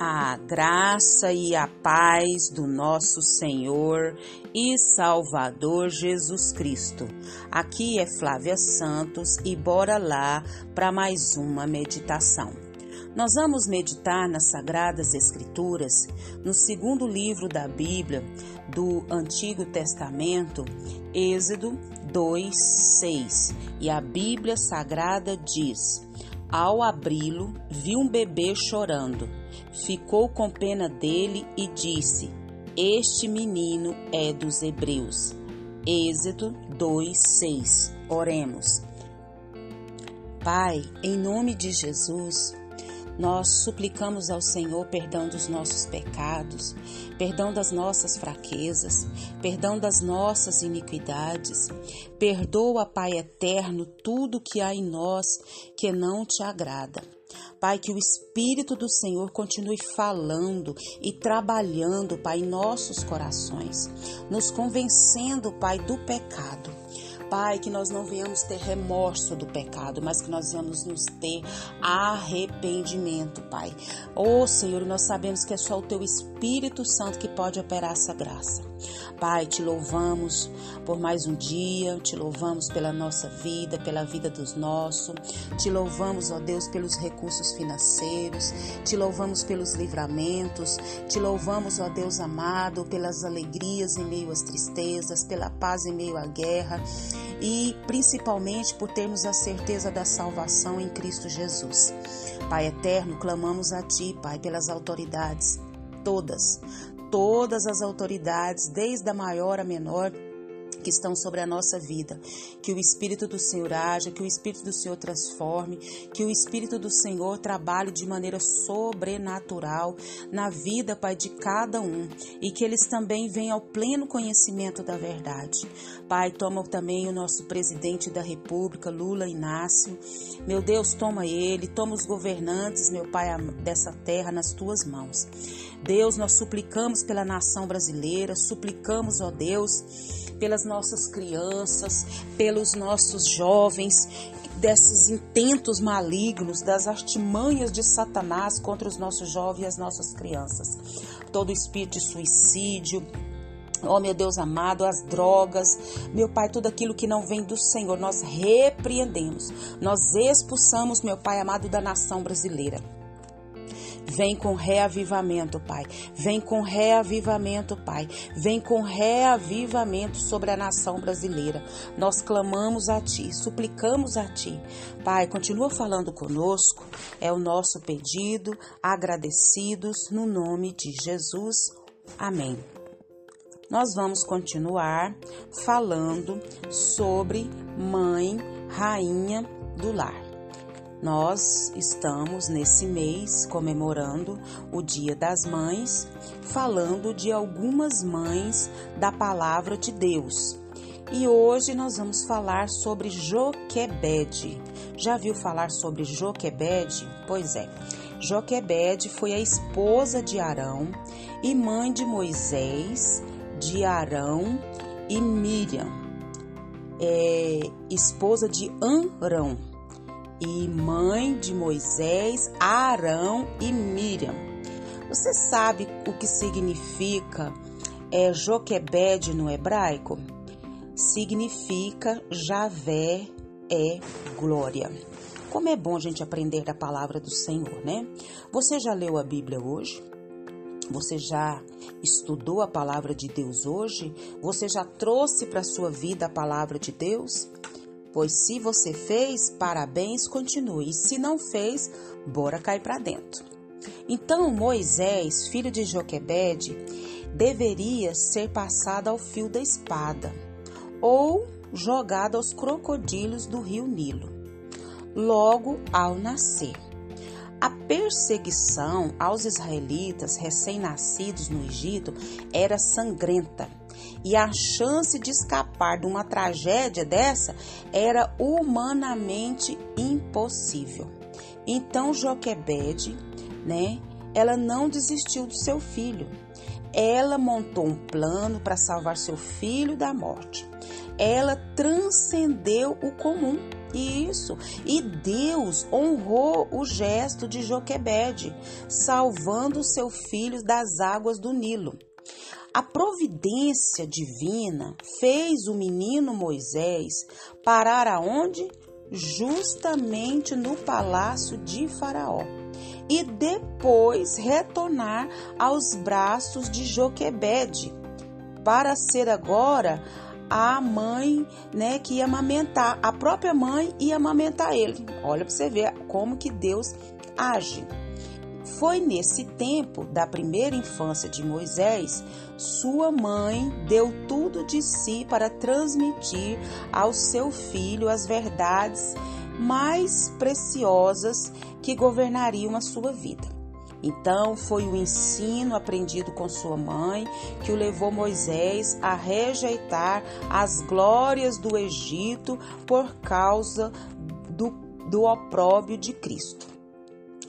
A graça e a paz do nosso Senhor e Salvador Jesus Cristo. Aqui é Flávia Santos e bora lá para mais uma meditação. Nós vamos meditar nas Sagradas Escrituras, no segundo livro da Bíblia do Antigo Testamento, Êxodo 2, 6. E a Bíblia Sagrada diz: Ao abri-lo, vi um bebê chorando ficou com pena dele e disse: Este menino é dos Hebreus. Êxodo 2:6. Oremos. Pai, em nome de Jesus, nós suplicamos ao Senhor perdão dos nossos pecados, perdão das nossas fraquezas, perdão das nossas iniquidades. Perdoa, Pai eterno, tudo que há em nós que não te agrada. Pai, que o Espírito do Senhor continue falando e trabalhando, Pai, em nossos corações, nos convencendo, Pai, do pecado Pai, que nós não venhamos ter remorso do pecado, mas que nós venhamos nos ter arrependimento, Pai. Oh, Senhor, nós sabemos que é só o Teu Espírito Santo que pode operar essa graça. Pai, te louvamos por mais um dia, te louvamos pela nossa vida, pela vida dos nossos, te louvamos, ó Deus, pelos recursos financeiros, te louvamos pelos livramentos, te louvamos, ó Deus amado, pelas alegrias em meio às tristezas, pela paz em meio à guerra e principalmente por termos a certeza da salvação em Cristo Jesus. Pai eterno, clamamos a Ti, Pai, pelas autoridades, todas, todas as autoridades, desde a maior a menor, que estão sobre a nossa vida. Que o Espírito do Senhor haja, que o Espírito do Senhor transforme, que o Espírito do Senhor trabalhe de maneira sobrenatural na vida, Pai, de cada um e que eles também venham ao pleno conhecimento da verdade. Pai, toma também o nosso presidente da República, Lula Inácio. Meu Deus, toma ele, toma os governantes, meu Pai, dessa terra nas tuas mãos. Deus, nós suplicamos pela nação brasileira, suplicamos, ó Deus, pelas nossas crianças, pelos nossos jovens, desses intentos malignos, das artimanhas de Satanás contra os nossos jovens e as nossas crianças. Todo espírito de suicídio, Oh, meu Deus amado, as drogas, meu Pai, tudo aquilo que não vem do Senhor, nós repreendemos, nós expulsamos, meu Pai amado, da nação brasileira. Vem com reavivamento, Pai. Vem com reavivamento, Pai. Vem com reavivamento sobre a nação brasileira. Nós clamamos a Ti, suplicamos a Ti. Pai, continua falando conosco. É o nosso pedido, agradecidos no nome de Jesus. Amém. Nós vamos continuar falando sobre mãe, rainha do lar. Nós estamos nesse mês comemorando o Dia das Mães, falando de algumas mães da palavra de Deus. E hoje nós vamos falar sobre Joquebede. Já viu falar sobre Joquebede? Pois é. Joquebede foi a esposa de Arão e mãe de Moisés, de Arão e Miriam, é, esposa de Arão e mãe de Moisés, Arão e Miriam. Você sabe o que significa é, Joquebed no hebraico? Significa Javé é glória. Como é bom a gente aprender da palavra do Senhor, né? Você já leu a Bíblia hoje? Você já estudou a palavra de Deus hoje? Você já trouxe para a sua vida a palavra de Deus? Pois se você fez, parabéns, continue. E se não fez, bora cair para dentro. Então Moisés, filho de Joquebede, deveria ser passado ao fio da espada ou jogado aos crocodilos do rio Nilo, logo ao nascer. A perseguição aos israelitas recém-nascidos no Egito era sangrenta e a chance de escapar de uma tragédia dessa era humanamente impossível. Então Joquebede, né, ela não desistiu do seu filho. Ela montou um plano para salvar seu filho da morte. Ela transcendeu o comum Isso. E Deus honrou o gesto de Joquebede, salvando seu filho das águas do Nilo. A providência divina fez o menino Moisés parar aonde? Justamente no palácio de Faraó. E depois retornar aos braços de Joquebede, para ser agora a mãe, né, que ia amamentar, a própria mãe ia amamentar ele. Olha para você ver como que Deus age. Foi nesse tempo da primeira infância de Moisés, sua mãe deu tudo de si para transmitir ao seu filho as verdades mais preciosas que governariam a sua vida. Então foi o ensino aprendido com sua mãe que o levou Moisés a rejeitar as glórias do Egito por causa do, do opróbio de Cristo.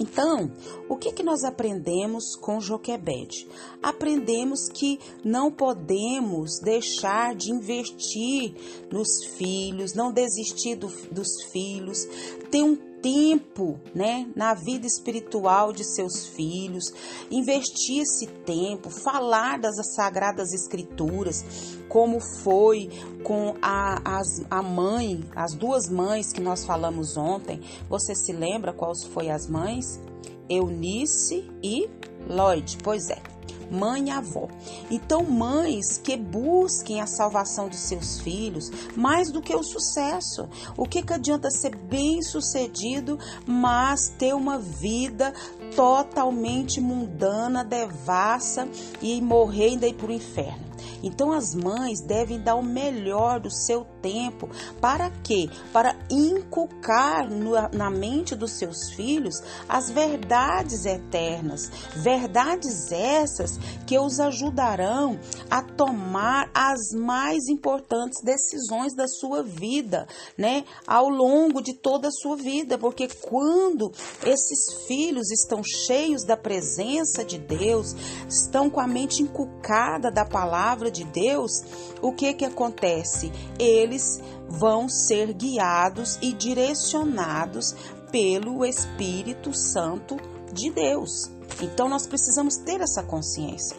Então, o que, que nós aprendemos com Joquebede? Aprendemos que não podemos deixar de investir nos filhos, não desistir do, dos filhos, ter um tempo, né, na vida espiritual de seus filhos, investir esse tempo, falar das sagradas escrituras, como foi com a, as, a mãe, as duas mães que nós falamos ontem. Você se lembra quais foram as mães? Eunice e Lloyd. Pois é mãe e avó. Então, mães que busquem a salvação dos seus filhos mais do que o sucesso. O que, que adianta ser bem sucedido, mas ter uma vida totalmente mundana, devassa e morrer ainda ir para o inferno? Então as mães devem dar o melhor do seu tempo para quê? Para inculcar na mente dos seus filhos as verdades eternas, verdades essas que os ajudarão a tomar as mais importantes decisões da sua vida, né? Ao longo de toda a sua vida, porque quando esses filhos estão cheios da presença de Deus, estão com a mente inculcada da palavra palavra de Deus, o que que acontece? Eles vão ser guiados e direcionados pelo Espírito Santo de Deus. Então nós precisamos ter essa consciência.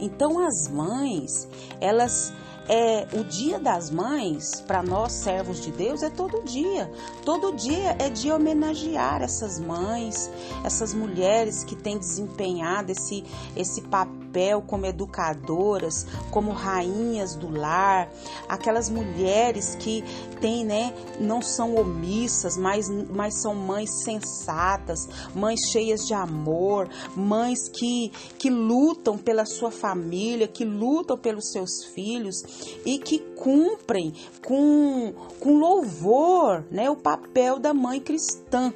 Então as mães, elas é o dia das mães para nós servos de Deus é todo dia. Todo dia é de homenagear essas mães, essas mulheres que têm desempenhado esse esse papel como educadoras, como rainhas do lar, aquelas mulheres que têm, né, não são omissas, mas mas são mães sensatas, mães cheias de amor, mães que que lutam pela sua família, que lutam pelos seus filhos e que cumprem com, com louvor né, o papel da mãe cristã.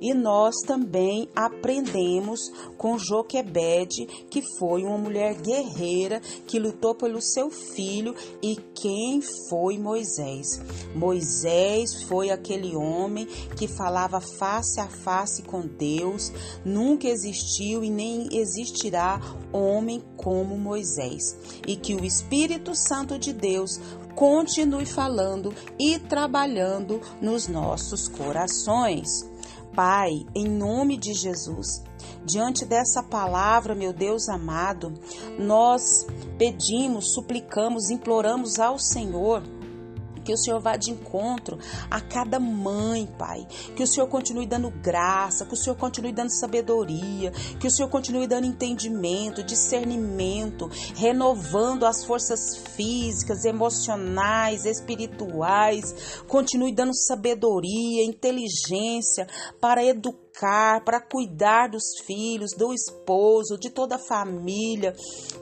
E nós também aprendemos com Joquebede, que foi uma mulher guerreira que lutou pelo seu filho. E quem foi Moisés? Moisés foi aquele homem que falava face a face com Deus. Nunca existiu e nem existirá homem como Moisés. E que o Espírito Santo de Deus continue falando e trabalhando nos nossos corações. Pai, em nome de Jesus, diante dessa palavra, meu Deus amado, nós pedimos, suplicamos, imploramos ao Senhor que o Senhor vá de encontro a cada mãe, Pai. Que o Senhor continue dando graça, que o Senhor continue dando sabedoria, que o Senhor continue dando entendimento, discernimento, renovando as forças físicas, emocionais, espirituais. Continue dando sabedoria, inteligência para educar educar, para cuidar dos filhos, do esposo, de toda a família,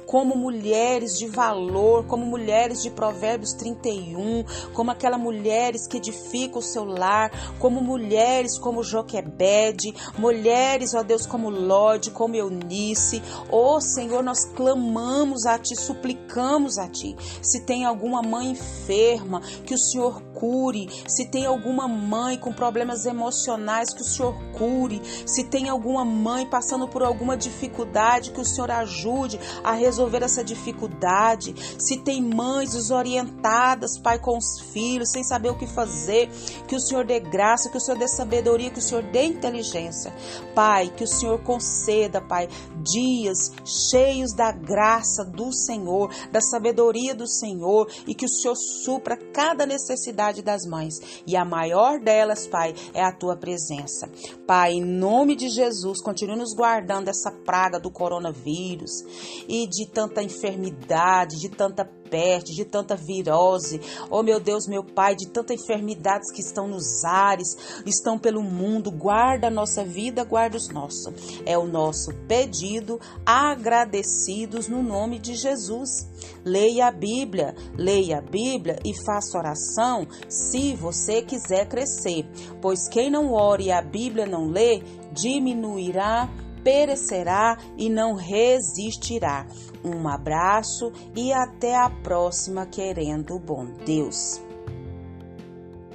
como mulheres de valor, como mulheres de Provérbios 31, como aquelas mulheres que edificam o seu lar, como mulheres como Joquebede, mulheres, ó Deus, como Lode, como Eunice. Ó Senhor, nós clamamos a Ti, suplicamos a Ti. Se tem alguma mãe enferma, que o Senhor cure. Se tem alguma mãe com problemas emocionais, que o Senhor cure. Se tem alguma mãe passando por alguma dificuldade, que o Senhor ajude a resolver essa dificuldade. Se tem mães desorientadas, Pai, com os filhos, sem saber o que fazer, que o Senhor dê graça, que o Senhor dê sabedoria, que o Senhor dê inteligência. Pai, que o Senhor conceda, Pai, dias cheios da graça do Senhor, da sabedoria do Senhor e que o Senhor supra cada necessidade das mães. E a maior delas, Pai, é a tua presença. Pai, em nome de Jesus, continue nos guardando essa praga do coronavírus e de tanta enfermidade, de tanta peste, de tanta virose, oh meu Deus, meu Pai, de tantas enfermidades que estão nos ares, estão pelo mundo. Guarda a nossa vida, guarda os nossos. É o nosso pedido, agradecidos no nome de Jesus. Leia a Bíblia, leia a Bíblia e faça oração se você quiser crescer, pois quem não ore e a Bíblia não lê, diminuirá perecerá e não resistirá. Um abraço e até a próxima, querendo bom Deus.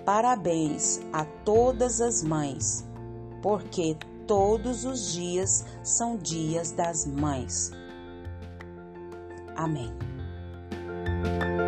Parabéns a todas as mães, porque todos os dias são dias das mães. Amém. thank you